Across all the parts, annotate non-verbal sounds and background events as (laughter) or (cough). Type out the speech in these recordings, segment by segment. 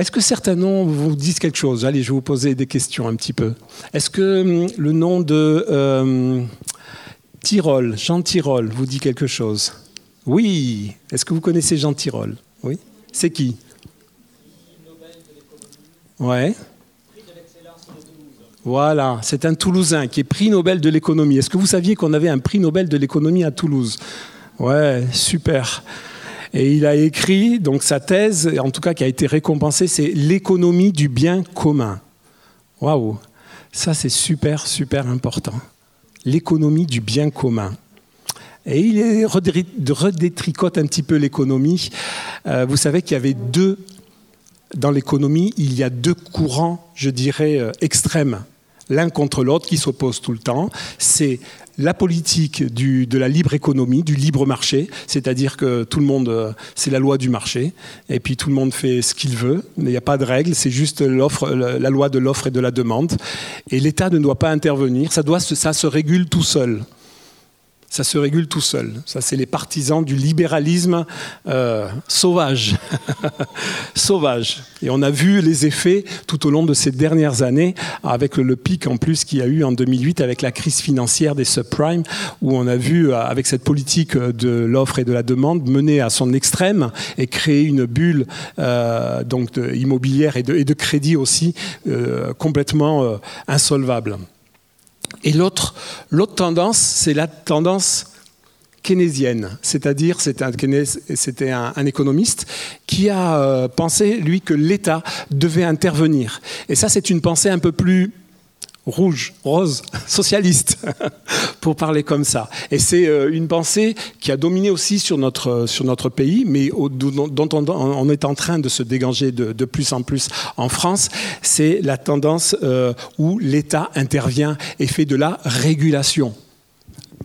Est-ce que certains noms vous disent quelque chose? Allez, je vais vous poser des questions un petit peu. Est-ce que hum, le nom de Tyrol, Jean Tyrol, vous dit quelque chose? Oui. Est-ce que vous connaissez Jean Tyrol? Oui. C'est qui? Ouais. Voilà, c'est un Toulousain qui est prix Nobel de l'économie. Est-ce que vous saviez qu'on avait un prix Nobel de l'économie à Toulouse? Ouais, super. Et il a écrit, donc sa thèse, en tout cas qui a été récompensée, c'est l'économie du bien commun. Waouh, ça c'est super, super important. L'économie du bien commun. Et il redétricote un petit peu l'économie. Euh, vous savez qu'il y avait deux dans l'économie, il y a deux courants, je dirais, euh, extrêmes, l'un contre l'autre, qui s'opposent tout le temps. C'est la politique de la libre économie, du libre marché, c'est-à-dire que tout le monde, euh, c'est la loi du marché, et puis tout le monde fait ce qu'il veut, il n'y a pas de règles, c'est juste la loi de l'offre et de la demande, et l'État ne doit pas intervenir, ça, ça se régule tout seul ça se régule tout seul. Ça, c'est les partisans du libéralisme euh, sauvage. (laughs) sauvage. Et on a vu les effets tout au long de ces dernières années, avec le pic en plus qu'il y a eu en 2008 avec la crise financière des subprimes, où on a vu, euh, avec cette politique de l'offre et de la demande, mener à son extrême et créer une bulle euh, donc immobilière et de, crédit aussi complètement insolvable. Et l'autre, tendance, c'est la tendance keynésienne, c'est-à-dire c'était un, un, économiste qui a euh, pensé, lui, que l'État devait intervenir. Et ça, c'est une pensée un peu plus rouge, rose, (laughs) socialiste, (laughs) pour parler comme ça. Et c'est euh, une pensée qui a dominé aussi sur notre, sur notre pays, mais dont on, est en train de se dégager de, plus en plus en France. C'est la tendance euh, où l'État intervient et fait de la régulation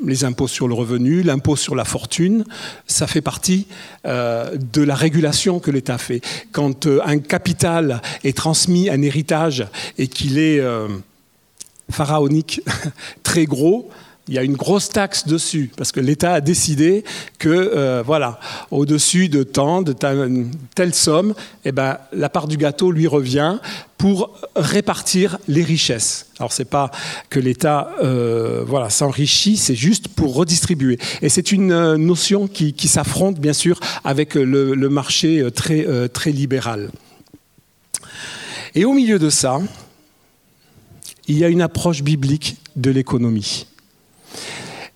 les impôts sur le revenu, l'impôt sur la fortune, ça fait partie euh, de la régulation que l'État fait. Quand un capital est transmis, un héritage, et qu'il est pharaonique (laughs) très gros, il y a une grosse taxe dessus, parce que l'État a décidé que, euh, voilà, au-dessus de tant, de telle somme, eh ben, la part du gâteau lui revient pour répartir les richesses. Alors, ce n'est pas que l'État euh, voilà, s'enrichit, c'est juste pour redistribuer. Et c'est une euh, notion qui, s'affronte, bien sûr, avec le, le marché très, très libéral. Et au milieu de ça, il y a une approche biblique de l'économie.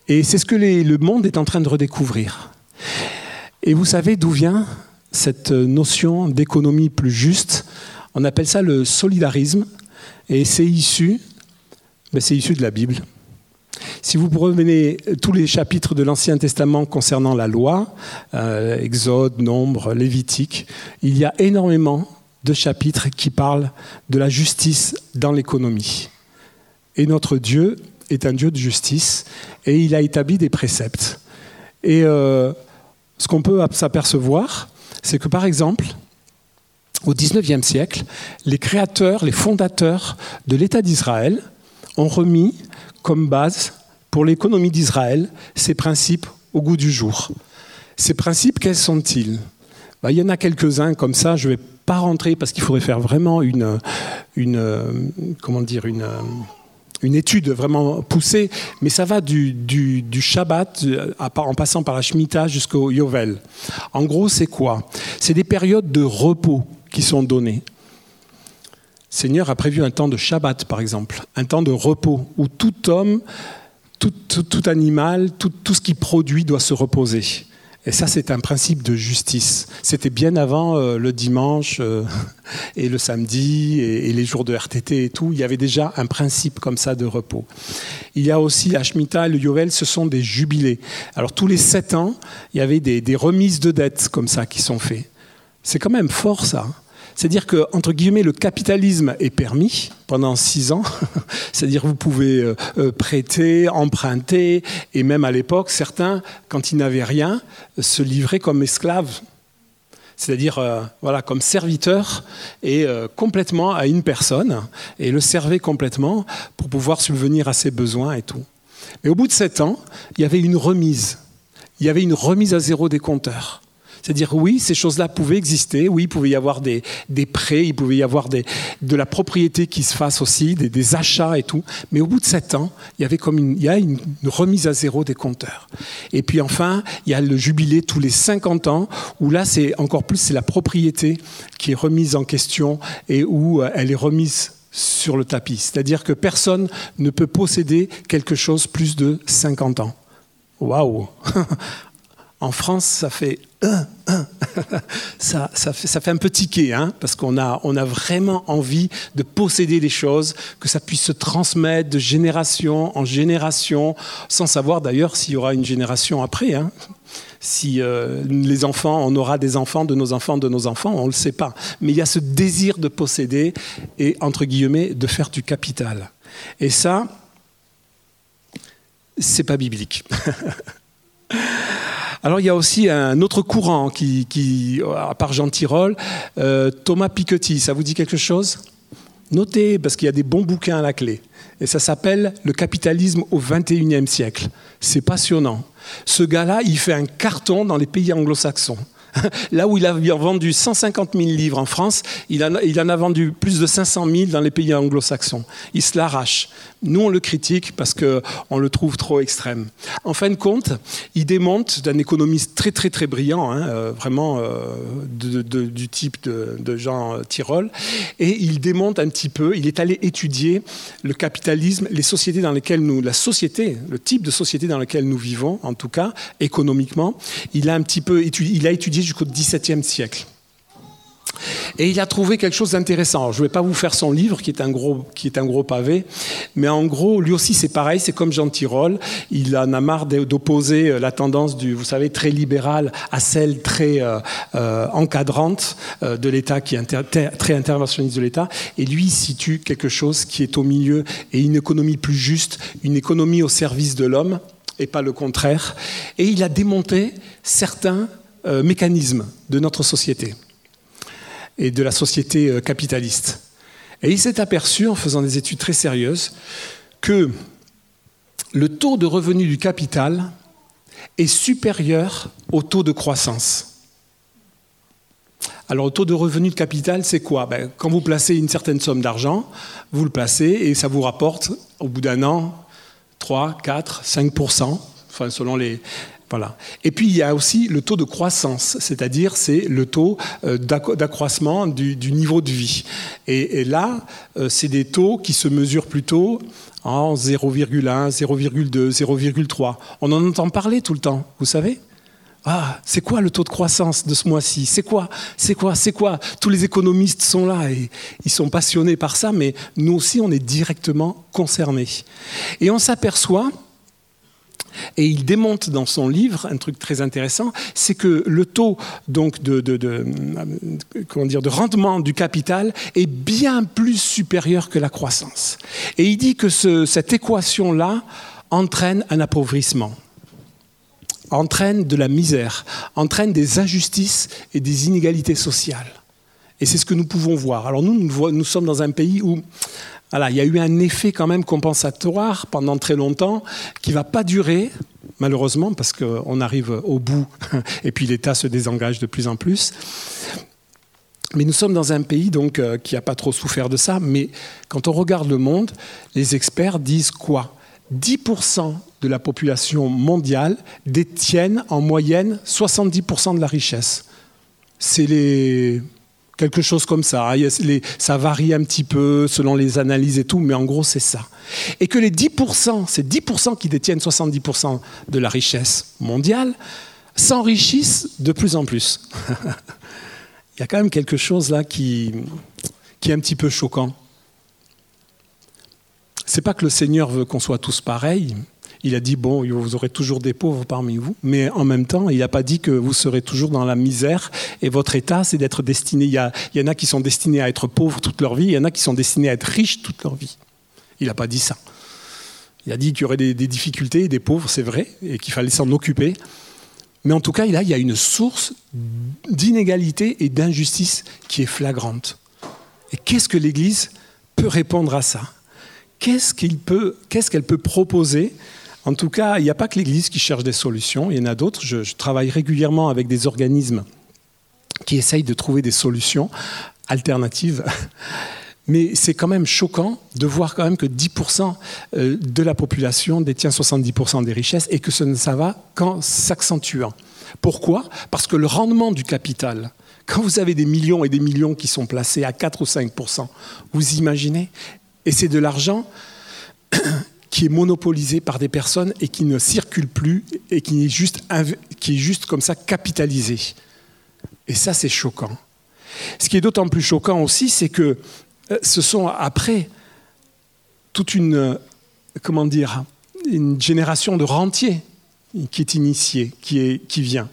Et c'est ce que le monde est en train de redécouvrir. Et vous savez d'où vient cette notion d'économie plus juste? On appelle ça le solidarisme, et c'est issu, ben, c'est issu de la Bible. Si vous revenez tous les chapitres de l'Ancien Testament concernant la loi, euh, Exode, Nombre, Lévitique, il y a énormément de chapitres qui parlent de la justice dans l'économie. Et notre Dieu est un Dieu de justice et il a établi des préceptes. Et euh, ce qu'on peut s'apercevoir, c'est que par exemple, au XIXe siècle, les créateurs, les fondateurs de l'État d'Israël ont remis comme base pour l'économie d'Israël ces principes au goût du jour. Ces principes, quels sont-ils? Ben, Il y en a quelques-uns comme ça, je ne vais pas rentrer parce qu'il faudrait faire vraiment une, une comment dire, une une étude vraiment poussée, mais ça va du, Shabbat en passant par la Shemitah jusqu'au Yovel. En gros, c'est quoi? C'est des périodes de repos qui sont données. Seigneur a prévu un temps de Shabbat, par exemple, un temps de repos où tout homme, tout, animal, tout ce qui produit doit se reposer. Et ça, c'est un principe de justice. C'était bien avant euh, le dimanche euh, (laughs) et le samedi et, les jours de RTT et tout. Il y avait déjà un principe comme ça de repos. Il y a aussi la Shemitah et le Yovel, ce sont des jubilés. Alors tous les sept ans, il y avait des, des remises de dettes comme ça qui sont faites. C'est quand même fort ça. C'est-à-dire que, entre guillemets, le capitalisme est permis pendant six ans. (laughs) C'est-à-dire vous pouvez euh, euh, prêter, emprunter, et même à l'époque, certains, quand ils n'avaient rien, se livraient comme esclaves. C'est-à-dire, euh, voilà, comme serviteur et complètement à une personne, et le servaient complètement pour pouvoir subvenir à ses besoins et tout. Mais au bout de sept ans, il y avait une remise. Il y avait une remise à zéro des compteurs. C'est-à-dire, oui, ces choses-là pouvaient exister, oui, il pouvait y avoir des, des prêts, il pouvait y avoir de la propriété qui se fasse aussi, des, achats et tout. Mais au bout de sept ans, il y avait comme il y a une, remise à zéro des compteurs. Et puis enfin, il y a le jubilé tous les 50 ans, où là, c'est encore plus, c'est la propriété qui est remise en question et où euh, elle est remise sur le tapis. C'est-à-dire que personne ne peut posséder quelque chose plus de 50 ans. Waouh (laughs) En France, ça fait (laughs) ça, ça, fait, un peu tiquer, hein, parce qu'on a, on a vraiment envie de posséder des choses, que ça puisse se transmettre de génération en génération, sans savoir d'ailleurs s'il y aura une génération après. Hein. Si euh, les enfants, on aura des enfants de nos enfants, de nos enfants, on ne le sait pas. Mais il y a ce désir de posséder et, entre guillemets, de faire du capital. Et ça, c'est pas biblique. (laughs) Alors il y a aussi un autre courant qui, à part Jean Tirole, euh, Thomas Piketty, ça vous dit quelque chose? Notez, parce qu'il y a des bons bouquins à la clé. Et ça s'appelle Le capitalisme au XXIe siècle. C'est passionnant. Ce gars-là, il fait un carton dans les pays anglo-saxons. (laughs) Là où il a vendu 150 000 livres en France, il en, a, vendu plus de 500 000 dans les pays anglo-saxons. Il se l'arrache. Nous, on le critique parce qu'on le trouve trop extrême. En fin de compte, il démonte d'un économiste très très très brillant, hein, euh, vraiment euh, du type de, Jean Tirole, et il démonte un petit peu, il est allé étudier le capitalisme, les sociétés dans lesquelles nous, la société, le type de société dans laquelle nous vivons, en tout cas, économiquement, il a un petit peu il a étudié jusqu'au XVIIe siècle. Et il a trouvé quelque chose d'intéressant. Je ne vais pas vous faire son livre, qui est un gros, qui est un gros pavé, mais en gros, lui aussi, c'est pareil, c'est comme Jean Tirole. Il en a marre d'opposer euh, la tendance du, vous savez, très libérale à celle très euh, euh, encadrante de l'État, qui est très interventionniste de l'État. Et lui, il situe quelque chose qui est au milieu et une économie plus juste, une économie au service de l'homme et pas le contraire. Et il a démonté certains mécanismes de notre société et de la société euh, capitaliste. Et il s'est aperçu, en faisant des études très sérieuses, que le taux de revenu du capital est supérieur au taux de croissance. Alors, le taux de revenu de capital, c'est quoi? Ben, Quand vous placez une certaine somme d'argent, vous le placez et ça vous rapporte, au bout d'un an, 3, 4, 5% enfin, selon les, Et puis il y a aussi le taux de croissance, c'est-à-dire c'est le taux euh, d'accroissement du, niveau de vie. Et, là, euh, c'est des taux qui se mesurent plutôt en 0,1, 0,2, 0,3. On en entend parler tout le temps, vous savez? Ah, c'est quoi le taux de croissance de ce mois-ci? C'est quoi? C'est quoi? C'est quoi? Tous les économistes sont là et ils sont passionnés par ça, mais nous aussi, on est directement concernés. Et on s'aperçoit et il démonte dans son livre un truc très intéressant, c'est que le taux donc de, comment dire, de rendement du capital est bien plus supérieur que la croissance. Et il dit que cette équation-là entraîne un appauvrissement entraîne de la misère, entraîne des injustices et des inégalités sociales. Et c'est ce que nous pouvons voir. Alors nous, nous sommes dans un pays où il y a eu un effet quand même compensatoire pendant très longtemps qui ne va pas durer, malheureusement, parce qu'on arrive au bout (laughs) et puis l'État se désengage de plus en plus. Mais nous sommes dans un pays euh, qui n'a pas trop souffert de ça. Mais quand on regarde le monde, les experts disent quoi? 10% de la population mondiale détiennent en moyenne 70% de la richesse. C'est les quelque chose comme ça. Ça varie un petit peu selon les analyses et tout, mais en gros, c'est ça. Et que les 10%, ces 10% qui détiennent 70% de la richesse mondiale, s'enrichissent de plus en plus. (laughs) Il y a quand même quelque chose là qui, est un petit peu choquant. C'est pas que le Seigneur veut qu'on soit tous pareils, il a dit, bon, vous aurez toujours des pauvres parmi vous, mais en même temps, il n'a pas dit que vous serez toujours dans la misère et votre état, c'est d'être destiné. Il y, en a qui sont destinés à être pauvres toute leur vie, il y en a qui sont destinés à être riches toute leur vie. Il n'a pas dit ça. Il a dit qu'il y aurait des, difficultés, des pauvres, c'est vrai, et qu'il fallait s'en occuper. Mais en tout cas, il y a une source d'inégalité et d'injustice qui est flagrante. Et qu'est-ce que l'Église peut répondre à ça? Qu'est-ce qu'elle peut proposer en tout cas, il n'y a pas que l'Église qui cherche des solutions, il y en a d'autres. Je, travaille régulièrement avec des organismes qui essayent de trouver des solutions alternatives. (laughs) Mais c'est quand même choquant de voir quand même que 10% euh, de la population détient 70% des richesses et que ça va qu'en s'accentuant. Pourquoi? Parce que le rendement du capital, quand vous avez des millions et des millions qui sont placés à 4 ou 5%, vous imaginez? Et c'est de l'argent qui est monopolisé par des personnes et qui ne circule plus et qui est juste, qui est juste comme ça capitalisé. Et ça, c'est choquant. Ce qui est d'autant plus choquant aussi, c'est que euh, ce sont après toute une, comment dire, une génération de rentiers qui est initiée, qui, vient.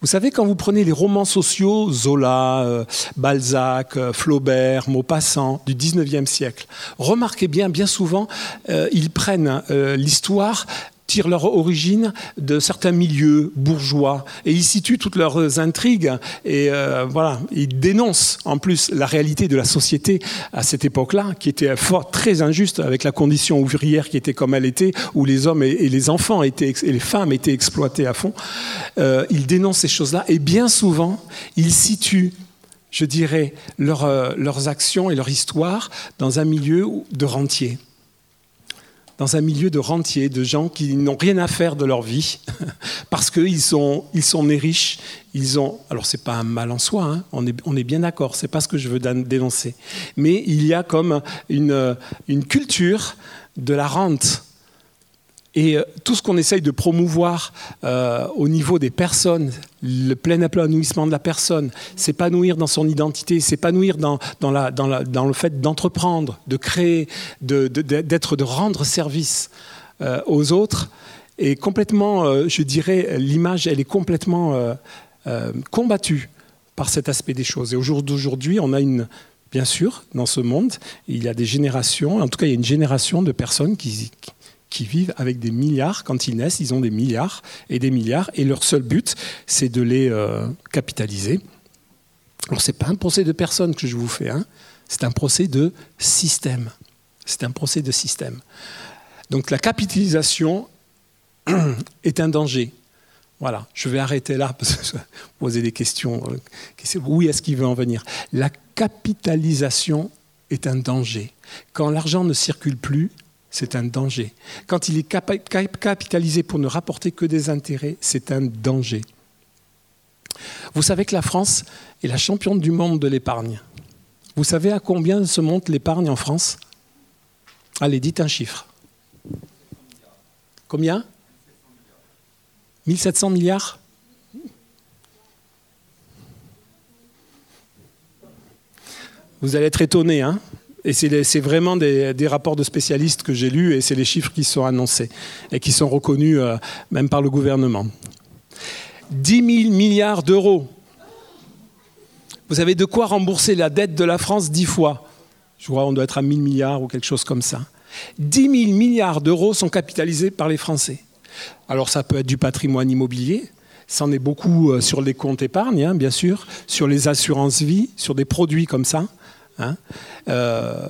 Vous savez, quand vous prenez les romans sociaux, Zola, euh, Balzac, euh, Flaubert, Maupassant, du 19e siècle, remarquez bien, bien souvent, ils prennent l'histoire tirent leur origine de certains milieux bourgeois et ils situent toutes leurs intrigues et euh, voilà, ils dénoncent en plus la réalité de la société à cette époque-là, qui était fort, très injuste avec la condition ouvrière qui était comme elle était, où les hommes et, les enfants étaient, et les femmes étaient exploités à fond. Euh, ils dénoncent ces choses-là et bien souvent, ils situent je dirais, euh, leurs actions et leur histoire dans un milieu de rentiers dans un milieu de rentiers, de gens qui n'ont rien à faire de leur vie, (laughs) parce qu'ils sont, ils sont nés riches. Ils ont, alors c'est pas un mal en soi, hein, on, est, on est bien d'accord, c'est pas ce que je veux dénoncer. Mais il y a comme une, une culture de la rente et euh, tout ce qu'on essaye de promouvoir euh, au niveau des personnes, le plein épanouissement de la personne, s'épanouir dans son identité, s'épanouir dans, le fait d'entreprendre, de créer, d'être, de, de, rendre service euh, aux autres, et complètement, je dirais, l'image, elle est complètement combattue par cet aspect des choses. Et aujourd'hui, on a une, bien sûr, dans ce monde, il y a des générations, en tout cas, il y a une génération de personnes qui vivent avec des milliards. Quand ils naissent, ils ont des milliards et des milliards. Et leur seul but, c'est de les euh, capitaliser. Alors, ce n'est pas un procès de personne que je vous fais, hein. c'est un procès de système. C'est un procès de système. Donc, la capitalisation (clears throat) est un danger. Voilà, je vais arrêter là parce que poser des questions. Euh, où est-ce qu'il veut en venir? La capitalisation est un danger. Quand l'argent ne circule plus, c'est un danger. Quand il est capitalisé pour ne rapporter que des intérêts, c'est un danger. Vous savez que la France est la championne du monde de l'épargne. Vous savez à combien se monte l'épargne en France? Allez, dites un chiffre. Combien? 1700 milliards? Vous allez être étonné, hein et c'est vraiment des, rapports de spécialistes que j'ai lus et c'est les chiffres qui sont annoncés et qui sont reconnus euh, même par le gouvernement. 10 000 milliards d'euros. Vous avez de quoi rembourser la dette de la France dix fois? Je crois qu'on doit être à 1000 milliards ou quelque chose comme ça. 10 000 milliards d'euros sont capitalisés par les Français. Alors ça peut être du patrimoine immobilier, ça en est beaucoup euh, sur les comptes épargne, hein, bien sûr, sur les assurances vie, sur des produits comme ça. Hein, euh,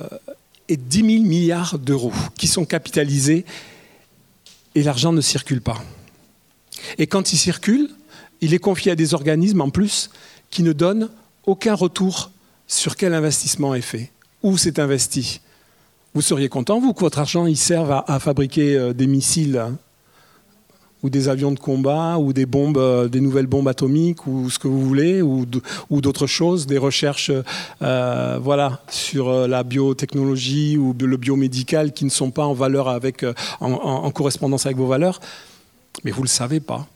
et 10 000 milliards d'euros qui sont capitalisés et l'argent ne circule pas. Et quand il circule, il est confié à des organismes en plus qui ne donnent aucun retour sur quel investissement est fait, où c'est investi. Vous seriez content, vous, que votre argent il serve à, fabriquer euh, des missiles hein ou des avions de combat, ou des bombes, euh, des nouvelles bombes atomiques, ou ce que vous voulez, ou, d'autres choses, des recherches euh, voilà, sur euh, la biotechnologie ou le biomédical qui ne sont pas en, valeur avec, en, correspondance avec vos valeurs. Mais vous le savez pas.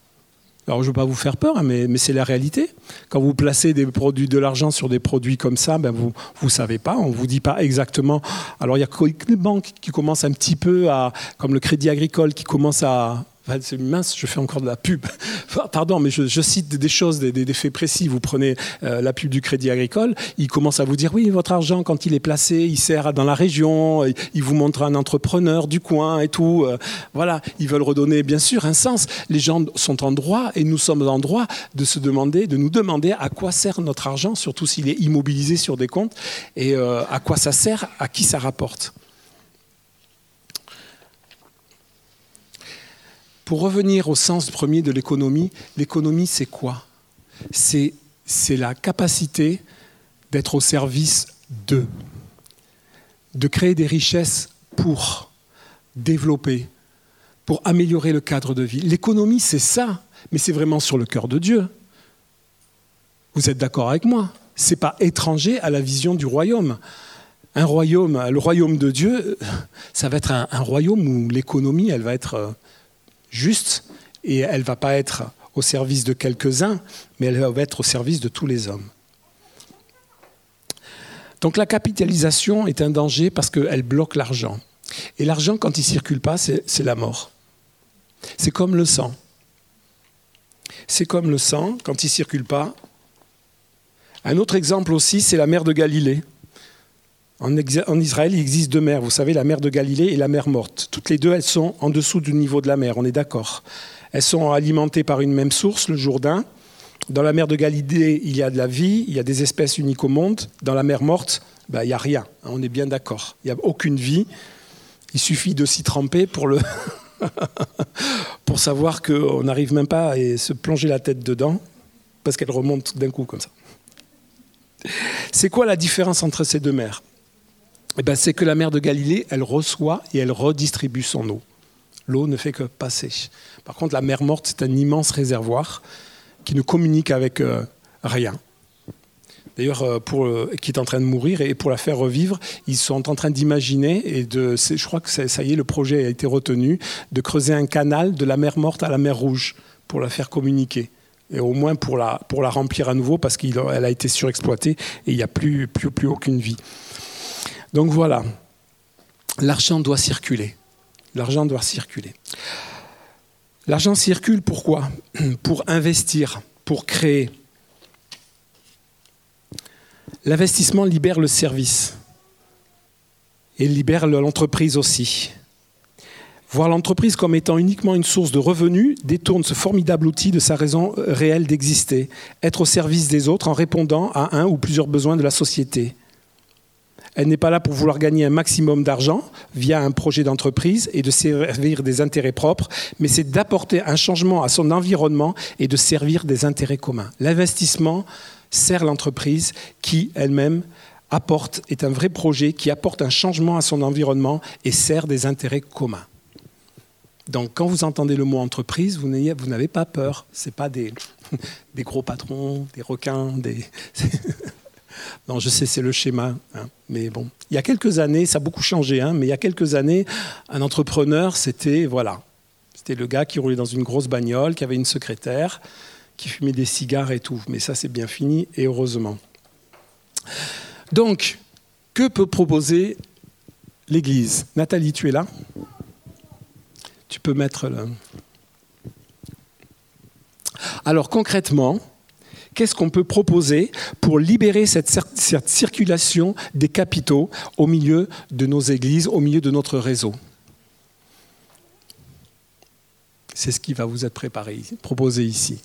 Alors je ne veux pas vous faire peur, hein, mais, mais c'est la réalité. Quand vous placez des produits, de l'argent sur des produits comme ça, ben vous ne savez pas, on ne vous dit pas exactement. Alors il y a des banques qui commencent un petit peu à, comme le Crédit Agricole, qui commence à mince, je fais encore de la pub. Pardon, mais je, cite des choses, des, faits précis. Vous prenez euh, la pub du Crédit Agricole, il commence à vous dire oui, votre argent quand il est placé, il sert dans la région, il vous montre un entrepreneur du coin et tout. Euh, voilà, ils veulent redonner bien sûr un sens. Les gens sont en droit et nous sommes en droit de se demander, de nous demander à quoi sert notre argent, surtout s'il est immobilisé sur des comptes et euh, à quoi ça sert, à qui ça rapporte. Pour revenir au sens premier de l'économie, l'économie c'est quoi? C'est c'est la capacité d'être au service d'eux, de créer des richesses pour développer, pour améliorer le cadre de vie. L'économie, c'est ça, mais c'est vraiment sur le cœur de Dieu. Vous êtes d'accord avec moi? Ce n'est pas étranger à la vision du royaume. Un royaume, le royaume de Dieu, ça va être un, un royaume où l'économie, elle va être euh, juste et elle ne va pas être au service de quelques-uns, mais elle va être au service de tous les hommes. Donc la capitalisation est un danger parce qu'elle bloque l'argent. Et l'argent, quand il ne circule pas, c'est la mort. C'est comme le sang. C'est comme le sang, quand il ne circule pas. Un autre exemple aussi, c'est la mer de Galilée. En, Israël, il existe deux mers. Vous savez, la mer de Galilée et la mer morte. Toutes les deux, elles sont en dessous du niveau de la mer, on est d'accord. Elles sont alimentées par une même source, le Jourdain. Dans la mer de Galilée, il y a de la vie, il y a des espèces uniques au monde. Dans la mer morte, ben, il n'y a rien. On est bien d'accord. Il n'y a aucune vie. Il suffit de s'y tremper pour, le (laughs) pour savoir qu'on n'arrive même pas à se plonger la tête dedans, parce qu'elle remonte d'un coup comme ça. C'est quoi la différence entre ces deux mers? Eh ben, C'est que la mer de Galilée, elle reçoit et elle redistribue son eau. L'eau ne fait que passer. Par contre, la mer morte, c'est un immense réservoir qui ne communique avec euh, rien. D'ailleurs, euh, euh, qui est en train de mourir, et pour la faire revivre, ils sont en train d'imaginer, et de, je crois que ça y est, le projet a été retenu, de creuser un canal de la mer morte à la mer rouge pour la faire communiquer. Et au moins pour la, pour la remplir à nouveau, parce qu'elle a été surexploitée et il n'y a plus, plus, plus aucune vie. Donc voilà, l'argent doit circuler. L'argent doit circuler. L'argent circule pourquoi Pour investir, pour créer. L'investissement libère le service et libère l'entreprise aussi. Voir l'entreprise comme étant uniquement une source de revenus détourne ce formidable outil de sa raison réelle d'exister, être au service des autres en répondant à un ou plusieurs besoins de la société. Elle n'est pas là pour vouloir gagner un maximum d'argent via un projet d'entreprise et de servir des intérêts propres, mais c'est d'apporter un changement à son environnement et de servir des intérêts communs. L'investissement sert l'entreprise qui elle-même apporte, est un vrai projet qui apporte un changement à son environnement et sert des intérêts communs. Donc quand vous entendez le mot entreprise, vous n'avez pas peur. Ce pas des, (laughs) des gros patrons, des requins, des... (laughs) Non, je sais, c'est le schéma. Hein. Mais bon, il y a quelques années, ça a beaucoup changé, hein, mais il y a quelques années, un entrepreneur, c'était voilà, c'était le gars qui roulait dans une grosse bagnole, qui avait une secrétaire, qui fumait des cigares et tout. Mais ça, c'est bien fini, et heureusement. Donc, que peut proposer l'Église? Nathalie, tu es là? Tu peux mettre le... Alors concrètement, qu'est-ce qu'on peut proposer pour libérer cette, circulation des capitaux au milieu de nos églises, au milieu de notre réseau? C'est ce qui va vous être préparé, proposé ici.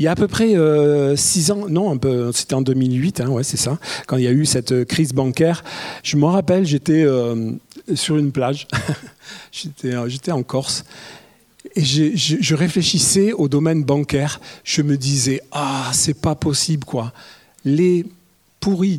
Il y a à peu près euh, six ans, non, c'était en 2008, hein, ouais, c'est ça, quand il y a eu cette euh, crise bancaire. Je me rappelle, j'étais euh, sur une plage, (laughs) j'étais en Corse, et je, réfléchissais au domaine bancaire. Je me disais, ah, c'est pas possible, quoi. Les pourris.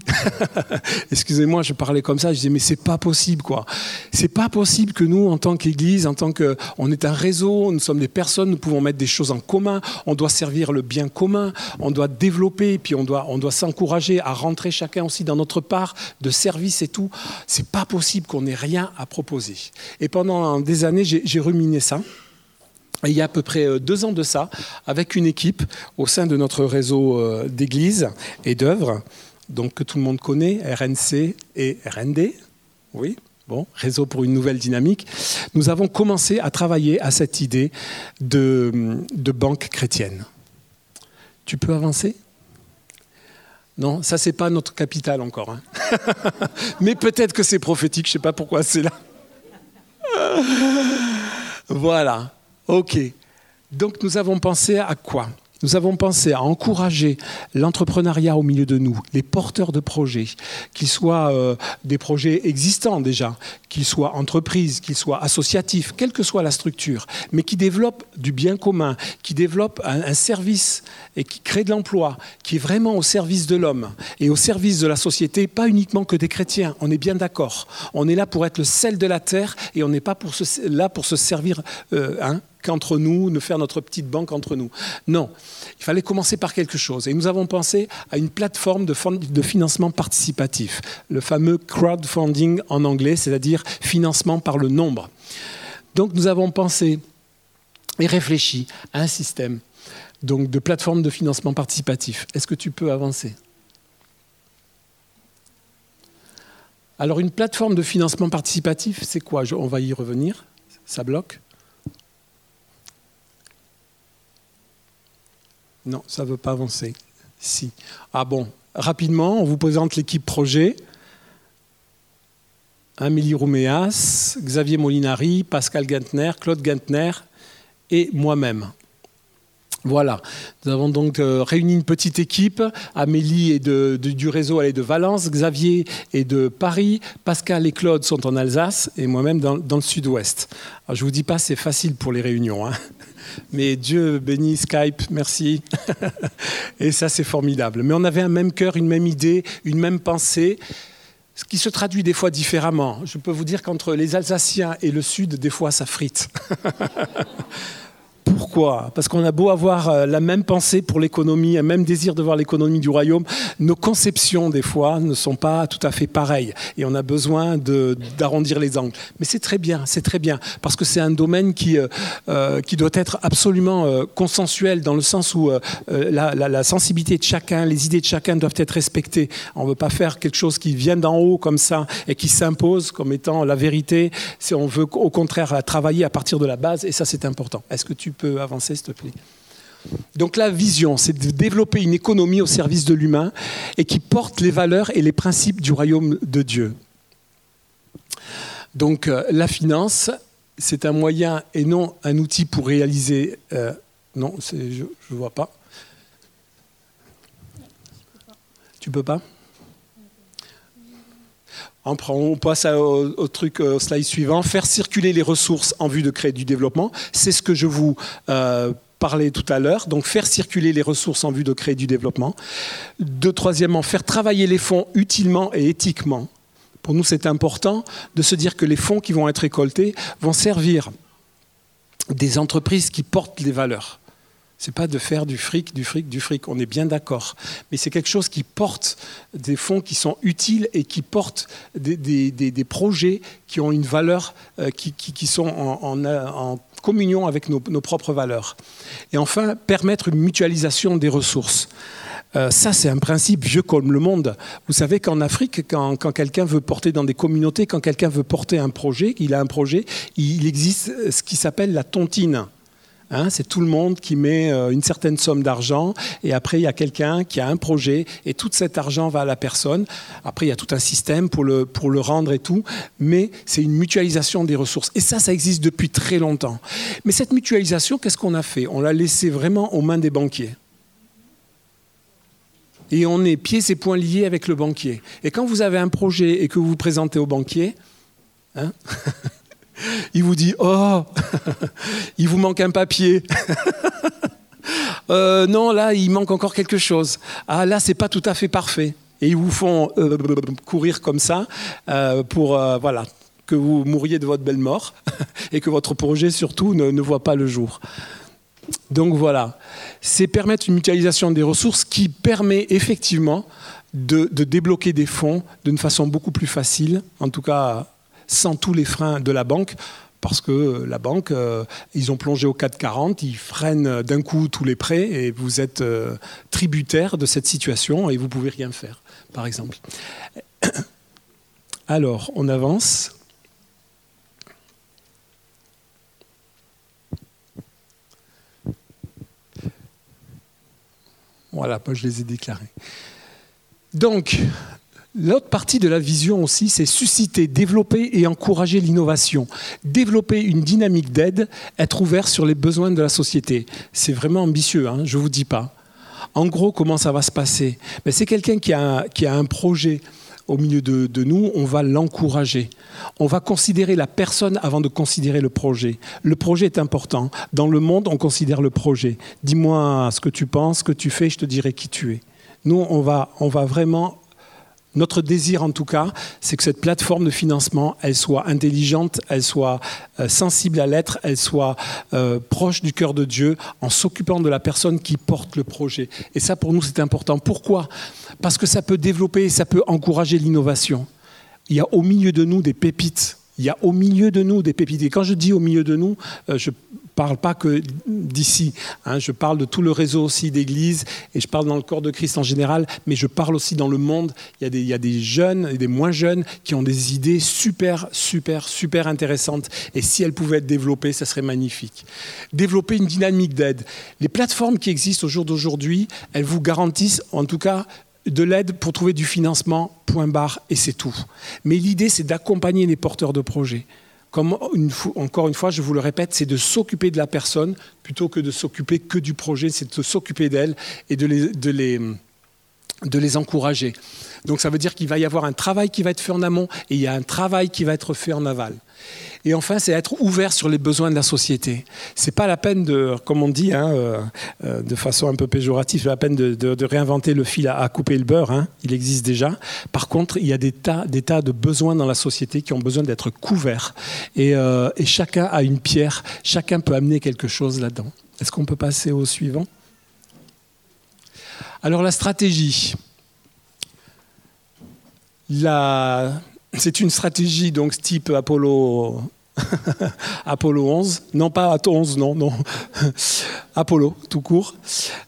(laughs) Excusez-moi, je parlais comme ça. Je disais, mais c'est pas possible, quoi. C'est pas possible que nous, en tant qu'Église, en tant que, on est un réseau, nous sommes des personnes, nous pouvons mettre des choses en commun. On doit servir le bien commun. On doit développer, puis on doit, on doit s'encourager à rentrer chacun aussi dans notre part de service et tout. C'est pas possible qu'on ait rien à proposer. Et pendant des années, j'ai ruminé ça il y a à peu près euh, deux ans de ça, avec une équipe au sein de notre réseau euh, d'églises et d'œuvres, donc que tout le monde connaît, RNC et RND, oui, bon, réseau pour une nouvelle dynamique, nous avons commencé à travailler à cette idée de, banque chrétienne. Tu peux avancer? Non, ça c'est pas notre capital encore. Hein. (laughs) Mais peut-être que c'est prophétique, je ne sais pas pourquoi c'est là. (laughs) voilà. Ok. Donc nous avons pensé à quoi? Nous avons pensé à encourager l'entrepreneuriat au milieu de nous, les porteurs de projets, qu'ils soient euh, des projets existants déjà, qu'ils soient entreprises, qu'ils soient associatifs, quelle que soit la structure, mais qui développent du bien commun, qui développent un, service et qui créent de l'emploi, qui est vraiment au service de l'homme et au service de la société, pas uniquement que des chrétiens. On est bien d'accord. On est là pour être le sel de la terre et on n'est pas pour là pour se servir euh, hein, qu'entre nous, de faire notre petite banque entre nous. Non, il fallait commencer par quelque chose. Et nous avons pensé à une plateforme de, de financement participatif, le fameux crowdfunding en anglais, c'est-à-dire financement par le nombre. Donc nous avons pensé et réfléchi à un système donc, de plateforme de financement participatif. Est-ce que tu peux avancer? Alors une plateforme de financement participatif, c'est quoi? On va y revenir. Ça bloque? Non, ça ne veut pas avancer. Si. Ah bon, rapidement, on vous présente l'équipe projet. Amélie Rouméas, Xavier Molinari, Pascal Gantner, Claude Gantner et moi-même. Voilà, nous avons donc euh, réuni une petite équipe. Amélie est du réseau, elle est de Valence, Xavier est de Paris, Pascal et Claude sont en Alsace et moi-même dans, le sud-ouest. je ne vous dis pas c'est facile pour les réunions, hein. mais Dieu bénit Skype, merci. (laughs) et ça c'est formidable. Mais on avait un même cœur, une même idée, une même pensée ce qui se traduit des fois différemment. Je peux vous dire qu'entre les Alsaciens et le Sud, des fois, ça frite. (laughs) Pourquoi? Parce qu'on a beau avoir euh, la même pensée pour l'économie, un même désir de voir l'économie du royaume, nos conceptions des fois ne sont pas tout à fait pareilles et on a besoin d'arrondir les angles. Mais c'est très bien, c'est très bien parce que c'est un domaine qui, euh, euh, qui doit être absolument consensuel dans le sens où la, la, sensibilité de chacun, les idées de chacun doivent être respectées. On ne veut pas faire quelque chose qui vient d'en haut comme ça et qui s'impose comme étant la vérité. On veut au contraire travailler à partir de la base et ça c'est important. Est-ce que tu peux avancer, s'il te plaît donc la vision, c'est de développer une économie au service de l'humain et qui porte les valeurs et les principes du royaume de Dieu. Donc euh, la finance, c'est un moyen et non un outil pour réaliser... Euh, non, je ne vois pas. Tu peux pas? On passe au, truc, au slide suivant. Faire circuler les ressources en vue de créer du développement. C'est ce que je vous euh, parlais tout à l'heure. Donc, faire circuler les ressources en vue de créer du développement. De troisièmement, faire travailler les fonds utilement et éthiquement. Pour nous, c'est important de se dire que les fonds qui vont être récoltés vont servir des entreprises qui portent les valeurs. C'est pas de faire du fric, du fric, du fric. On est bien d'accord. Mais c'est quelque chose qui porte des fonds qui sont utiles et qui portent des, projets qui ont une valeur, euh, qui, sont en, communion avec nos, propres valeurs. Et enfin, permettre une mutualisation des ressources. Euh, ça, c'est un principe vieux comme le monde. Vous savez qu'en Afrique, quand quelqu'un veut porter dans des communautés, quand quelqu'un veut porter un projet, il a un projet, il existe ce qui s'appelle la tontine. Hein, c'est tout le monde qui met euh, une certaine somme d'argent et après il y a quelqu'un qui a un projet et tout cet argent va à la personne. Après il y a tout un système pour le, pour le rendre et tout, mais c'est une mutualisation des ressources. Et ça, ça existe depuis très longtemps. Mais cette mutualisation, qu'est-ce qu'on a fait? On l'a laissé vraiment aux mains des banquiers. Et on est pieds et poings liés avec le banquier. Et quand vous avez un projet et que vous vous présentez au banquier, hein (laughs) Il vous dit Oh, (laughs) il vous manque un papier. (laughs) Euh, non, là, il manque encore quelque chose. Ah, là, c'est pas tout à fait parfait. Et ils vous font euh, courir comme ça euh, pour voilà que vous mouriez de votre belle mort (laughs) et que votre projet surtout ne, voit pas le jour. Donc voilà, c'est permettre une mutualisation des ressources qui permet effectivement de, de débloquer des fonds d'une façon beaucoup plus facile, en tout cas sans tous les freins de la banque parce que la banque, euh, ils ont plongé au 440, ils freinent d'un coup tous les prêts et vous êtes euh, tributaire de cette situation et vous pouvez rien faire, par exemple. (coughs) Alors, on avance. Voilà, moi je les ai déclarés. Donc, L'autre partie de la vision aussi, c'est susciter, développer et encourager l'innovation. Développer une dynamique d'aide, être ouvert sur les besoins de la société. C'est vraiment ambitieux, hein, je ne vous dis pas. En gros, comment ça va se passer? Mais C'est quelqu'un qui a, qui a un projet au milieu de, de nous, on va l'encourager. On va considérer la personne avant de considérer le projet. Le projet est important. Dans le monde, on considère le projet. Dis-moi ce que tu penses, ce que tu fais, je te dirai qui tu es. Nous, on va, on va vraiment notre désir, en tout cas, c'est que cette plateforme de financement, elle soit intelligente, elle soit euh, sensible à l'être, elle soit euh, proche du cœur de Dieu, en s'occupant de la personne qui porte le projet. Et ça, pour nous, c'est important. Pourquoi? Parce que ça peut développer, ça peut encourager l'innovation. Il y a au milieu de nous des pépites. Il y a au milieu de nous des pépites. Et quand je dis au milieu de nous, euh, je parle pas que d'ici. Hein. je parle de tout le réseau aussi d'églises et je parle dans le corps de Christ en général, mais je parle aussi dans le monde. Il y, a des, il y a des jeunes et des moins jeunes qui ont des idées super, super, super intéressantes. Et si elles pouvaient être développées, ça serait magnifique. Développer une dynamique d'aide. Les plateformes qui existent au jour d'aujourd'hui, elles vous garantissent, en tout cas, de l'aide pour trouver du financement, point barre, et c'est tout. Mais l'idée, c'est d'accompagner les porteurs de projets encore une fois, je vous le répète, c'est de s'occuper de la personne plutôt que de s'occuper que du projet, c'est de s'occuper d'elle et de les, de, les, encourager. Donc ça veut dire qu'il va y avoir un travail qui va être fait en amont et il y a un travail qui va être fait en aval. Et enfin, c'est être ouvert sur les besoins de la société. C'est pas la peine de, comme on dit, hein, euh, euh, de façon un peu péjorative, la peine de, réinventer le fil à, couper le beurre. Hein. Il existe déjà. Par contre, il y a des tas, des tas de besoins dans la société qui ont besoin d'être couverts. Et, euh, et chacun a une pierre. Chacun peut amener quelque chose là-dedans. Est-ce qu'on peut passer au suivant? Alors la stratégie. La c'est une stratégie donc type Apollo (laughs) Apollo 11, non pas 11, non, non, (laughs) Apollo, tout court.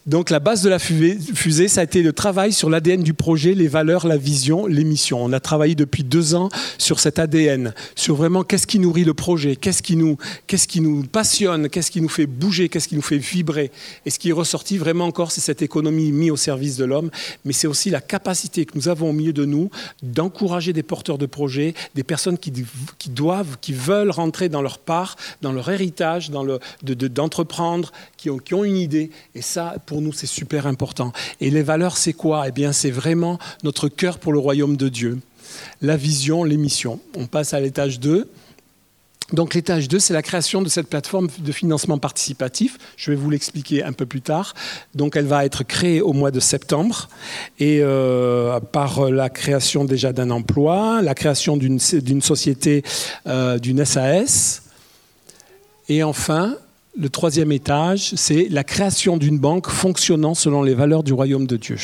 Donc la base de la fusée, ça a été le travail sur l'ADN du projet, les valeurs, la vision, les missions. On a travaillé depuis deux ans sur cet ADN, sur vraiment qu'est-ce qui nourrit le projet, qu'est-ce qui nous, qui nous passionne, qu'est-ce qui nous fait bouger, qu'est-ce qui nous fait vibrer. Et ce qui est ressorti vraiment encore, c'est cette économie mise au service de l'homme, mais c'est aussi la capacité que nous avons au milieu de nous d'encourager des porteurs de projets, des personnes qui doivent, qui veulent rentrer dans leur part, dans leur héritage, dans le, d'entreprendre, qui, ont, qui ont une idée. Et ça, pour nous, c'est super important. Et les valeurs, c'est quoi? Eh bien, c'est vraiment notre cœur pour le royaume de Dieu. La vision, les missions. On passe à l'étage 2. Donc l'étage 2, c'est la création de cette plateforme de financement participatif. Je vais vous l'expliquer un peu plus tard. Donc elle va être créée au mois de septembre et euh, par la création déjà d'un emploi, la création d'une société, euh, d'une SAS. Et enfin, le troisième étage, c'est la création d'une banque fonctionnant selon les valeurs du royaume de Dieu.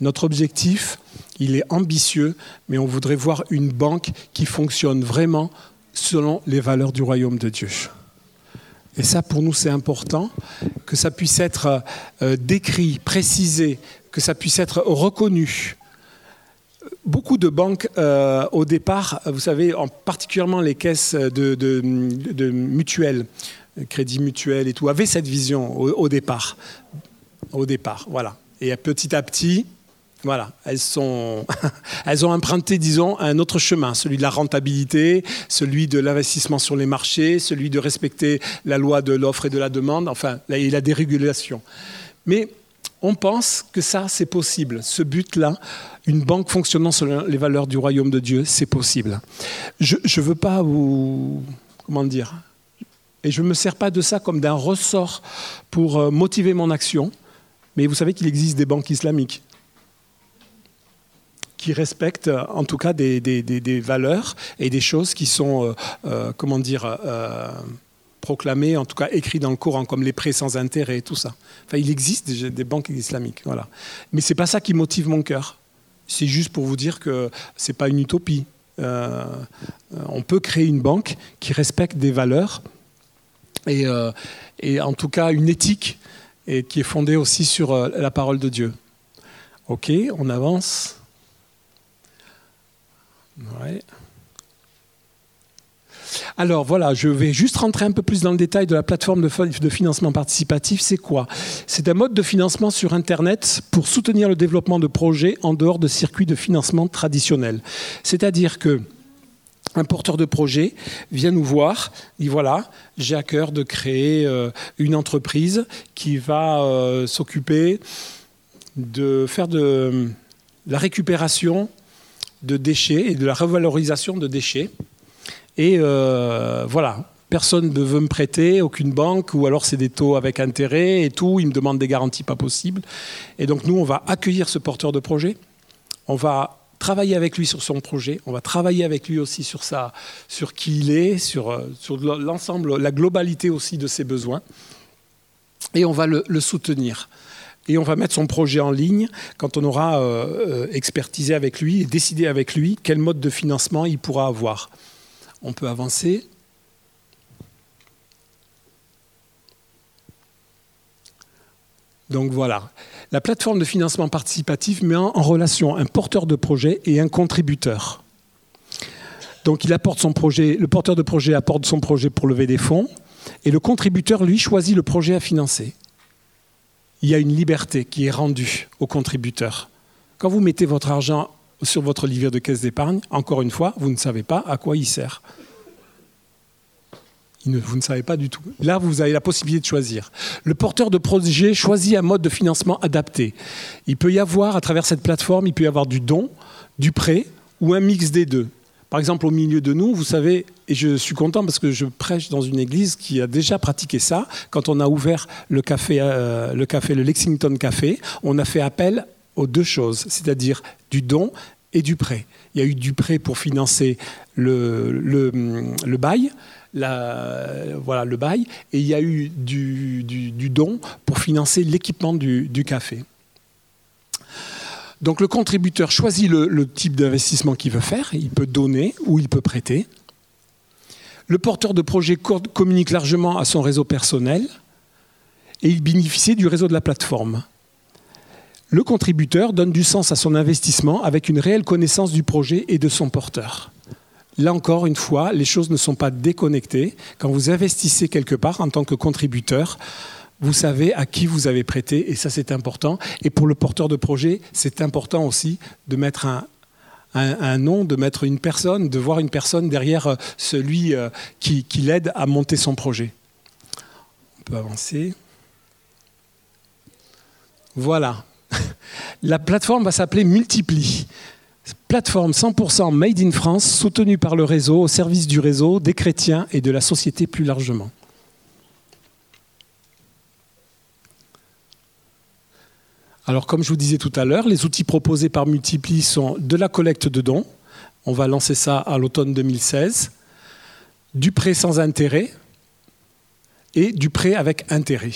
Notre objectif, il est ambitieux, mais on voudrait voir une banque qui fonctionne vraiment selon les valeurs du royaume de Dieu. Et ça, pour nous, c'est important, que ça puisse être euh, décrit, précisé, que ça puisse être reconnu. Beaucoup de banques, euh, au départ, vous savez, en particulièrement les caisses de, mutuelles, crédit mutuel et tout, avaient cette vision au départ. Au départ, voilà. Et petit à petit, voilà, (laughs) elles, ont emprunté, disons, un autre chemin, celui de la rentabilité, celui de l'investissement sur les marchés, celui de respecter la loi de l'offre et de la demande, enfin, et la dérégulation. Mais on pense que ça, c'est possible. Ce but-là, une banque fonctionnant selon les valeurs du royaume de Dieu, c'est possible. Je ne veux pas vous... Comment dire Et je ne me sers pas de ça comme d'un ressort pour euh, motiver mon action. Mais vous savez qu'il existe des banques islamiques qui respectent en tout cas des, valeurs et des choses qui sont, euh, euh, comment dire, euh, proclamées, en tout cas écrites dans le Coran, comme les prêts sans intérêt et tout ça. Enfin, il existe des, banques islamiques, voilà. Mais c'est pas ça qui motive mon cœur. C'est juste pour vous dire que c'est pas une utopie. on peut créer une banque qui respecte des valeurs et, et en tout cas une éthique et qui est fondée aussi sur la parole de Dieu. Ok, on avance. Alors voilà, je vais juste rentrer un peu plus dans le détail de la plateforme de, financement participatif. C'est quoi? C'est un mode de financement sur Internet pour soutenir le développement de projets en dehors de circuits de financement traditionnels. C'est-à-dire que un porteur de projet vient nous voir, dit voilà, j'ai à cœur de créer euh, une entreprise qui va euh, s'occuper de faire de la récupération de déchets et de la revalorisation de déchets. Et euh, voilà, personne ne veut me prêter, aucune banque, ou alors c'est des taux avec intérêt et tout, il me demande des garanties pas possibles. Et donc nous, on va accueillir ce porteur de projet, on va travailler avec lui sur son projet, on va travailler avec lui aussi sur, sa, sur qui il est, sur, euh, sur l'ensemble, la globalité aussi de ses besoins, et on va le soutenir et on va mettre son projet en ligne quand on aura euh, expertisé avec lui et décidé avec lui quel mode de financement il pourra avoir. On peut avancer. Donc voilà. La plateforme de financement participatif met en relation un porteur de projet et un contributeur. Donc il apporte son projet, le porteur de projet apporte son projet pour lever des fonds et le contributeur, lui, choisit le projet à financer il y a une liberté qui est rendue aux contributeurs. Quand vous mettez votre argent sur votre livret de caisse d'épargne, encore une fois, vous ne savez pas à quoi il sert. Vous ne savez pas du tout. Là, vous avez la possibilité de choisir. Le porteur de projet choisit un mode de financement adapté. Il peut y avoir, à travers cette plateforme, il peut y avoir du don, du prêt ou un mix des deux. Par exemple, au milieu de nous, vous savez, et je suis content parce que je prêche dans une église qui a déjà pratiqué ça. Quand on a ouvert le café, euh, le, Lexington Café, on a fait appel aux deux choses, c'est-à-dire du don et du prêt. Il y a eu du prêt pour financer le, bail, voilà, le bail, et il y a eu du, don pour financer l'équipement du café. Donc le contributeur choisit le, type d'investissement qu'il veut faire, il peut donner ou il peut prêter. Le porteur de projet communique largement à son réseau personnel et il bénéficie du réseau de la plateforme. Le contributeur donne du sens à son investissement avec une réelle connaissance du projet et de son porteur. Là encore, une fois, les choses ne sont pas déconnectées. Quand vous investissez quelque part en tant que contributeur, vous savez à qui vous avez prêté, et ça c'est important. Et pour le porteur de projet, c'est important aussi de mettre un, nom, de mettre une personne, de voir une personne derrière euh, celui euh, qui, qui l'aide à monter son projet. On peut avancer. Voilà. (laughs) La plateforme va s'appeler Multipli. Plateforme 100% Made in France, soutenue par le réseau, au service du réseau, des chrétiens et de la société plus largement. Alors, comme je vous disais tout à l'heure, les outils proposés par Multipli sont de la collecte de dons. On va lancer ça à l'automne 2016. Du prêt sans intérêt et du prêt avec intérêt.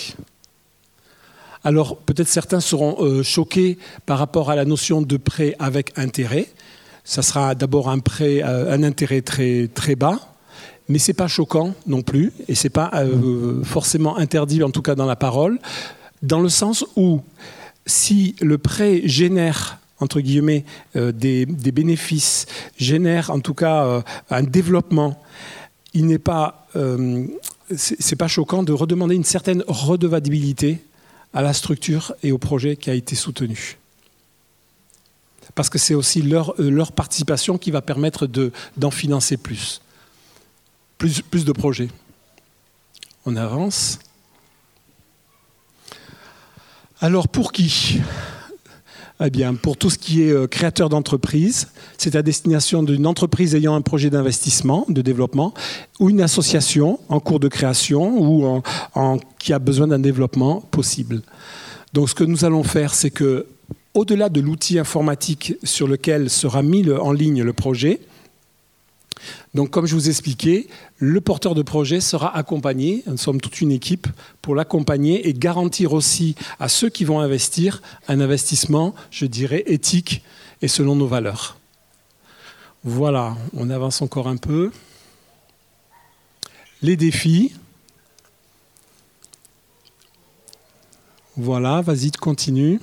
Alors, peut-être certains seront euh, choqués par rapport à la notion de prêt avec intérêt. Ça sera d'abord un prêt, euh, un intérêt très, bas, mais ce n'est pas choquant non plus, et ce n'est pas euh, forcément interdit, en tout cas dans la parole, dans le sens où si le prêt génère entre guillemets euh, des, bénéfices, génère en tout cas euh, un développement, il n'est pas, euh, pas choquant de redemander une certaine redevabilité à la structure et au projet qui a été soutenu. Parce que c'est aussi leur, participation qui va permettre d'en financer plus. Plus de projets. On avance. Alors pour qui? Eh bien, pour tout ce qui est euh, créateur d'entreprise, c'est à destination d'une entreprise ayant un projet d'investissement, de développement, ou une association en cours de création ou qui a besoin d'un développement possible. Donc, ce que nous allons faire, c'est que, au-delà de l'outil informatique sur lequel sera mis en ligne le projet, donc, comme je vous expliquais, le porteur de projet sera accompagné, nous sommes toute une équipe pour l'accompagner et garantir aussi à ceux qui vont investir un investissement, je dirais, éthique et selon nos valeurs. Voilà, on avance encore un peu. Les défis. Voilà, vas-y, continue.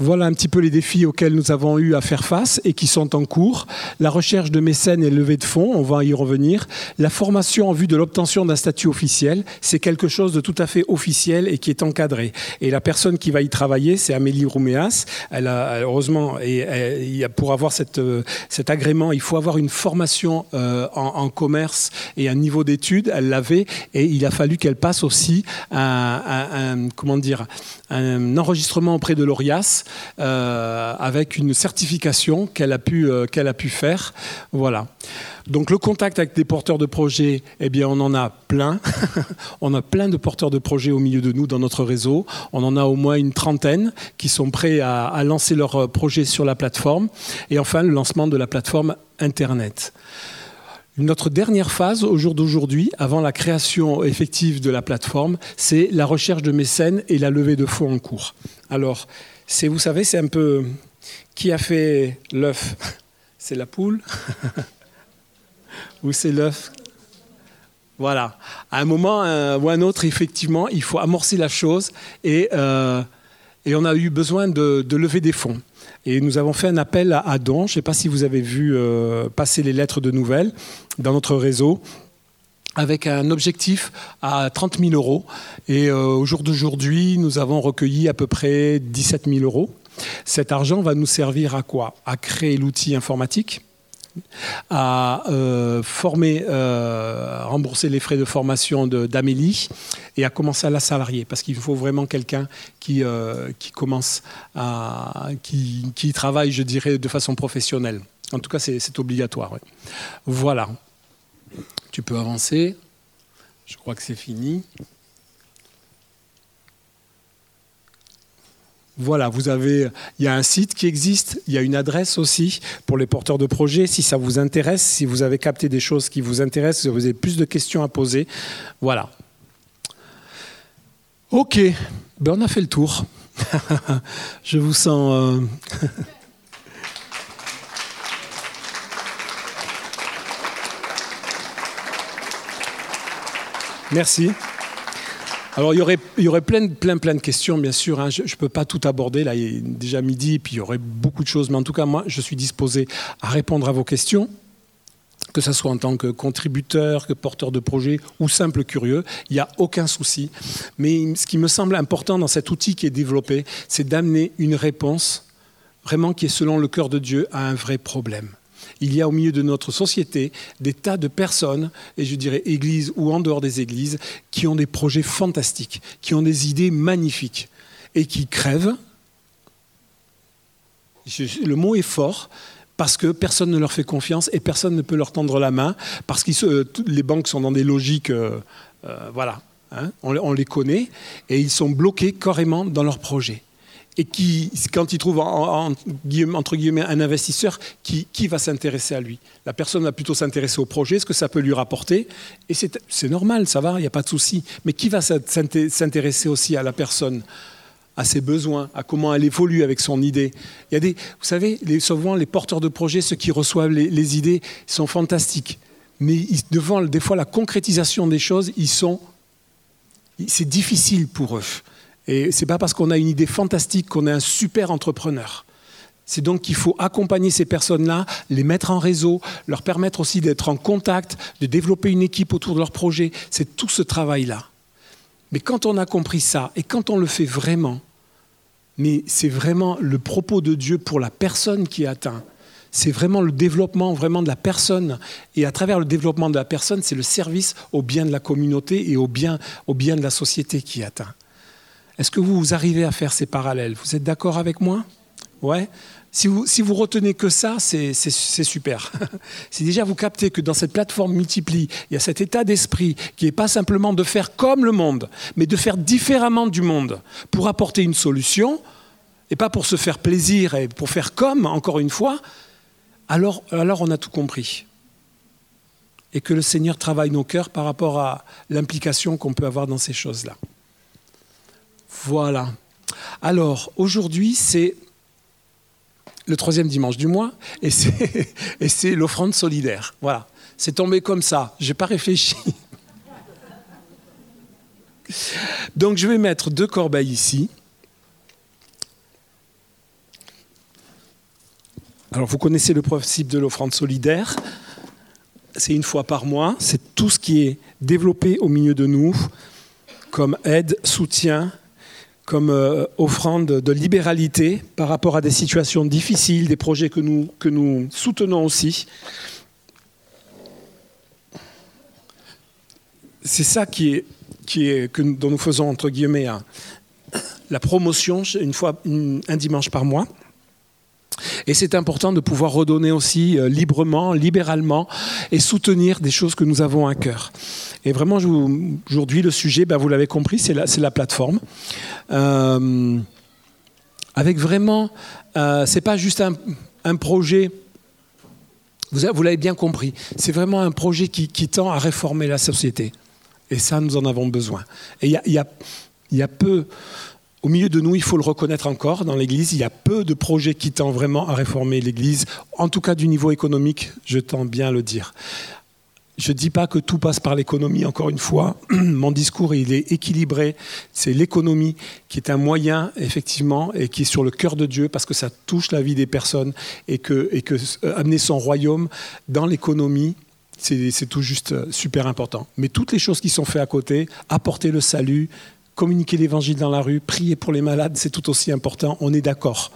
Voilà un petit peu les défis auxquels nous avons eu à faire face et qui sont en cours. La recherche de mécènes et levée de fonds, on va y revenir. La formation en vue de l'obtention d'un statut officiel, c'est quelque chose de tout à fait officiel et qui est encadré. Et la personne qui va y travailler, c'est Amélie Rouméas. Elle a, heureusement, et, pour avoir cette, cet agrément, il faut avoir une formation euh, en, commerce et un niveau d'études. Elle l'avait et il a fallu qu'elle passe aussi un, comment dire, un enregistrement auprès de l'ORIAS euh, avec une certification qu'elle a, pu, euh, qu'elle a pu faire. Voilà. Donc le contact avec des porteurs de projets, eh bien on en a plein. (laughs) on a plein de porteurs de projets au milieu de nous dans notre réseau. On en a au moins une trentaine qui sont prêts à, à lancer leur euh, projet sur la plateforme. Et enfin le lancement de la plateforme Internet. Notre dernière phase au jour d'aujourd'hui, avant la création effective de la plateforme, c'est la recherche de mécènes et la levée de fonds en cours. Alors, c'est, vous savez, c'est un peu qui a fait l'œuf? (laughs) C'est la poule? (laughs) Ou c'est l'œuf? Voilà. À un moment ou un autre, effectivement, il faut amorcer la chose et, euh, et on a eu besoin de, lever des fonds. Et nous avons fait un appel à, dons. Je ne sais pas si vous avez vu euh, passer les lettres de nouvelles dans notre réseau avec un objectif à 30 000 euros. Et euh, au jour d'aujourd'hui, nous avons recueilli à peu près 17 000 euros. Cet argent va nous servir à quoi? À créer l'outil informatique, à euh, former, euh, rembourser les frais de formation d'Amélie et à commencer à la salarier, parce qu'il faut vraiment quelqu'un qui, qui commence à, qui, qui, travaille, je dirais, de façon professionnelle. En tout cas, c'est obligatoire. Voilà. Tu peux avancer. Je crois que c'est fini. Voilà, vous avez, il y a un site qui existe, il y a une adresse aussi pour les porteurs de projets. Si ça vous intéresse, si vous avez capté des choses qui vous intéressent, si vous avez plus de questions à poser, voilà. Ok, ben on a fait le tour. (laughs) Je vous sens. Euh, (laughs) Merci. Alors, il y aurait, il y aurait plein, plein, plein de questions, bien sûr. Hein. Je ne peux pas tout aborder. Là, il est déjà midi, puis il y aurait beaucoup de choses. Mais en tout cas, moi, je suis disposé à répondre à vos questions, que ce soit en tant que contributeur, que porteur de projet ou simple curieux. Il n'y a aucun souci. Mais ce qui me semble important dans cet outil qui est développé, c'est d'amener une réponse vraiment qui est selon le cœur de Dieu à un vrai problème il y a au milieu de notre société des tas de personnes, et je dirais églises ou en dehors des églises, qui ont des projets fantastiques, qui ont des idées magnifiques, et qui crèvent. Le mot est fort, parce que personne ne leur fait confiance et personne ne peut leur tendre la main, parce que les banques sont dans des logiques, euh, euh, voilà, hein, on, les connaît, et ils sont bloqués carrément dans leurs projets et qui, quand il trouve entre guillemets un investisseur, qui, va s'intéresser à lui? La personne va plutôt s'intéresser au projet, ce que ça peut lui rapporter, et c'est normal, ça va, il n'y a pas de souci. Mais qui va s'intéresser aussi à la personne à ses besoins, à comment elle évolue avec son idée? Il y a des, vous savez, souvent les porteurs de projets, ceux qui reçoivent les, idées, sont fantastiques. Mais devant des fois la concrétisation des choses, c'est difficile pour eux. Et ce n'est pas parce qu'on a une idée fantastique qu'on est un super entrepreneur. C'est donc qu'il faut accompagner ces personnes-là, les mettre en réseau, leur permettre aussi d'être en contact, de développer une équipe autour de leur projet. C'est tout ce travail-là. Mais quand on a compris ça et quand on le fait vraiment, mais c'est vraiment le propos de Dieu pour la personne qui est atteinte. C'est vraiment le développement vraiment de la personne. Et à travers le développement de la personne, c'est le service au bien de la communauté et au bien, au bien de la société qui est atteint. Est-ce que vous, arrivez à faire ces parallèles? Vous êtes d'accord avec moi? Ouais si vous, si retenez que ça, c'est super. (laughs) si déjà vous captez que dans cette plateforme multiplie, il y a cet état d'esprit qui n'est pas simplement de faire comme le monde, mais de faire différemment du monde pour apporter une solution, et pas pour se faire plaisir et pour faire comme, encore une fois, alors, alors on a tout compris. Et que le Seigneur travaille nos cœurs par rapport à l'implication qu'on peut avoir dans ces choses-là. Voilà. Alors, aujourd'hui, c'est le troisième dimanche du mois et c'est (laughs) l'offrande solidaire. Voilà. C'est tombé comme ça. Je n'ai pas réfléchi. (laughs) Donc, je vais mettre deux corbeilles ici. Alors vous connaissez le principe de l'offrande solidaire. C'est une fois par mois. C'est tout ce qui est développé au milieu de nous comme aide, soutien, comme euh, offrande de libéralité par rapport à des situations difficiles, des projets que nous, que nous soutenons aussi. C'est ça qui est, qui est, que, dont nous faisons, entre guillemets, la promotion une fois, un dimanche par mois. Et c'est important de pouvoir redonner aussi euh, librement, libéralement, et soutenir des choses que nous avons à cœur. Et vraiment, aujourd'hui, le sujet, ben, vous l'avez compris, c'est la, la, plateforme. Euh, avec vraiment, euh, c'est pas juste un, projet. Vous, l'avez bien compris. C'est vraiment un projet qui, tend à réformer la société. Et ça, nous en avons besoin. Et il y a peu au milieu de nous, il faut le reconnaître encore, dans l'Église, il y a peu de projets qui tendent vraiment à réformer l'Église, en tout cas du niveau économique, je tends bien à le dire. Je ne dis pas que tout passe par l'économie, encore une fois. (clears throat) Mon discours, il est équilibré. C'est l'économie qui est un moyen, effectivement, et qui est sur le cœur de Dieu, parce que ça touche la vie des personnes, et que, euh, amener son royaume dans l'économie, c'est tout juste euh, super important. Mais toutes les choses qui sont faites à côté, apporter le salut, communiquer l'évangile dans la rue, prier pour les malades, c'est tout aussi important. On est d'accord.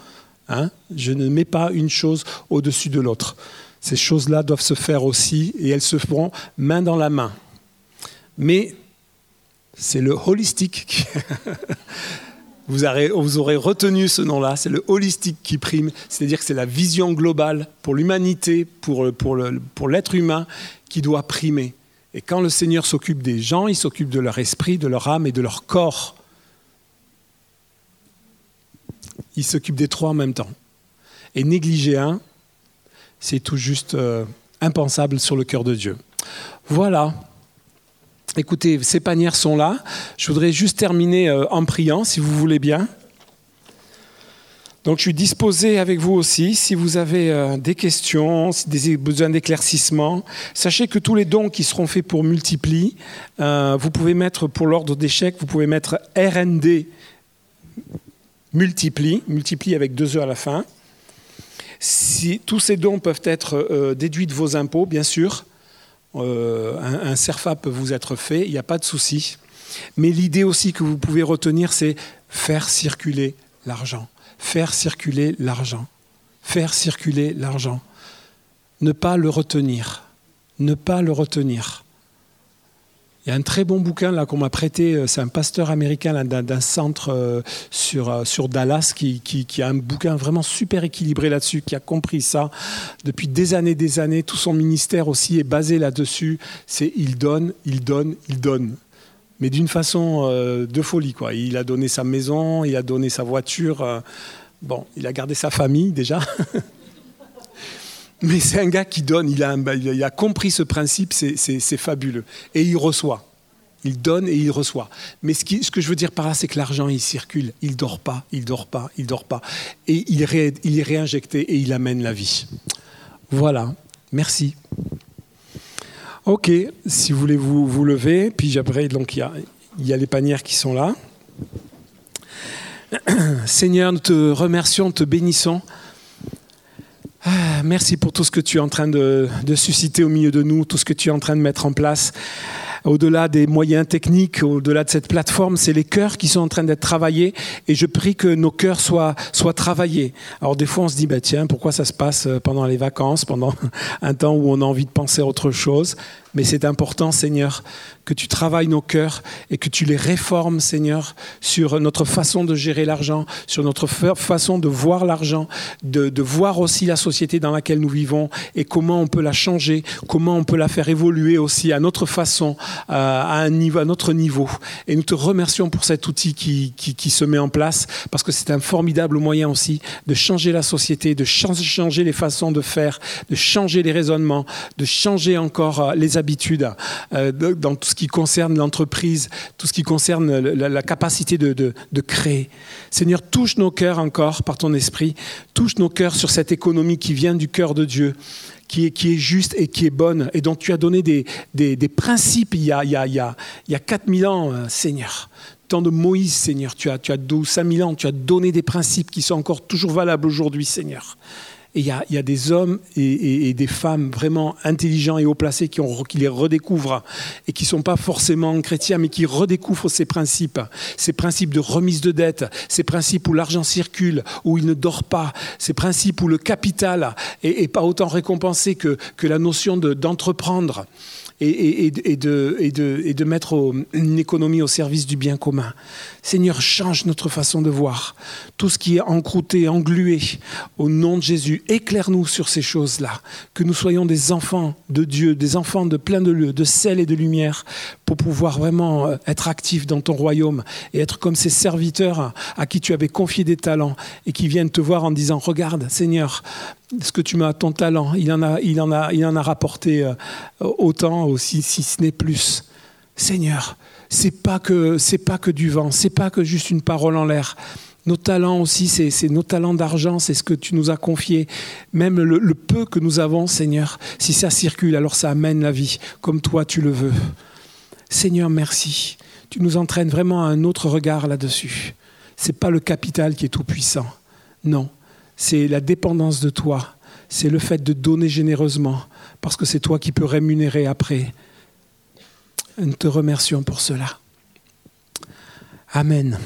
Hein Je ne mets pas une chose au-dessus de l'autre. Ces choses-là doivent se faire aussi et elles se feront main dans la main. Mais c'est le holistique qui... (laughs) vous, aurez, retenu ce nom-là, c'est le holistique qui prime, c'est-à-dire que c'est la vision globale pour l'humanité, pour, pour l'être humain qui doit primer. Et quand le Seigneur s'occupe des gens, il s'occupe de leur esprit, de leur âme et de leur corps. Il s'occupe des trois en même temps. Et négliger un, c'est tout juste euh, impensable sur le cœur de Dieu. Voilà. Écoutez, ces panières sont là. Je voudrais juste terminer euh, en priant, si vous voulez bien. Donc je suis disposé avec vous aussi, si vous avez euh, des questions, si des besoins d'éclaircissement. Sachez que tous les dons qui seront faits pour Multipli, euh, vous pouvez mettre pour l'ordre d'échec, vous pouvez mettre RND Multipli, Multipli avec deux E à la fin. Si, tous ces dons peuvent être euh, déduits de vos impôts, bien sûr. un, un CERFA peut vous être fait, il n'y a pas de souci. Mais l'idée aussi que vous pouvez retenir, c'est faire circuler l'argent faire circuler l'argent. Faire circuler l'argent. Ne pas le retenir. Ne pas le retenir. Il y a un très bon bouquin là qu'on m'a prêté, euh, c'est un pasteur américain d'un centre euh, sur, euh, sur Dallas qui, qui, a un bouquin vraiment super équilibré là-dessus, qui a compris ça depuis des années, des années. Tout son ministère aussi est basé là-dessus. C'est il donne, il donne, il donne mais d'une façon euh, de folie. Quoi. Il a donné sa maison, il a donné sa voiture. Euh, bon, il a gardé sa famille déjà. (laughs) mais c'est un gars qui donne, il a, compris ce principe, c'est fabuleux. Et il reçoit. Il donne et il reçoit. Mais ce, que je veux dire par là, c'est que l'argent, il circule. Il dort pas, il dort pas, il dort pas. Et il est réinjecté et il amène la vie. Voilà. Merci. Ok, si vous voulez vous, vous lever, puis après, donc il y a, les panières qui sont là. (clears throat) Seigneur, nous te remercions, te bénissons. Ah, merci pour tout ce que tu es en train de, susciter au milieu de nous, tout ce que tu es en train de mettre en place. Au-delà des moyens techniques, au-delà de cette plateforme, c'est les cœurs qui sont en train d'être travaillés et je prie que nos cœurs soient, soient travaillés. Alors des fois on se dit, bah, tiens, pourquoi ça se passe pendant les vacances, pendant (laughs) un temps où on a envie de penser à autre chose? Mais c'est important, Seigneur, que tu travailles nos cœurs et que tu les réformes, Seigneur, sur notre façon de gérer l'argent, sur notre façon de voir l'argent, de, voir aussi la société dans laquelle nous vivons et comment on peut la changer, comment on peut la faire évoluer aussi à notre façon, à, un niveau, notre niveau. Et nous te remercions pour cet outil qui, qui, se met en place parce que c'est un formidable moyen aussi de changer la société, de changer les façons de faire, de changer les raisonnements, de changer encore euh, les habitudes euh, dans tout ce qui concerne l'entreprise, tout ce qui concerne la, capacité de, de, créer. Seigneur, touche nos cœurs encore par ton esprit, touche nos cœurs sur cette économie qui vient du cœur de Dieu. Qui est, juste et qui est bonne, et dont tu as donné des, principes il y, a, a, il, y a, il y a 4000 ans, euh, Seigneur. Temps de Moïse, Seigneur, tu as, tu as 12, 5000 ans, tu as donné des principes qui sont encore toujours valables aujourd'hui, Seigneur. Il y a, des hommes et, des femmes vraiment intelligents et haut placés qui, les redécouvrent et qui ne sont pas forcément chrétiens, mais qui redécouvrent ces principes, ces principes de remise de dette, ces principes où l'argent circule, où il ne dort pas, ces principes où le capital est, pas autant récompensé que la notion d'entreprendre et, de, et, de, mettre une économie au service du bien commun. Seigneur, change notre façon de voir. Tout ce qui est encrouté, englué, au nom de Jésus, éclaire-nous sur ces choses-là. Que nous soyons des enfants de Dieu, des enfants de plein de lieux, de sel et de lumière, pour pouvoir vraiment euh, être actifs dans ton royaume et être comme ces serviteurs à qui tu avais confié des talents et qui viennent te voir en disant, regarde, Seigneur, ce que tu m'as, ton talent, il en a rapporté euh, autant aussi, si ce n'est plus. Seigneur, c'est pas que c'est pas que du vent, c'est pas que juste une parole en l'air. Nos talents aussi, c'est nos talents d'argent, c'est ce que tu nous as confié. Même le, le, peu que nous avons, Seigneur, si ça circule, alors ça amène la vie, comme toi tu le veux. Seigneur, merci. Tu nous entraînes vraiment à un autre regard là-dessus. C'est pas le capital qui est tout puissant. Non, c'est la dépendance de toi, c'est le fait de donner généreusement, parce que c'est toi qui peux rémunérer après. Nous te remercions pour cela. Amen.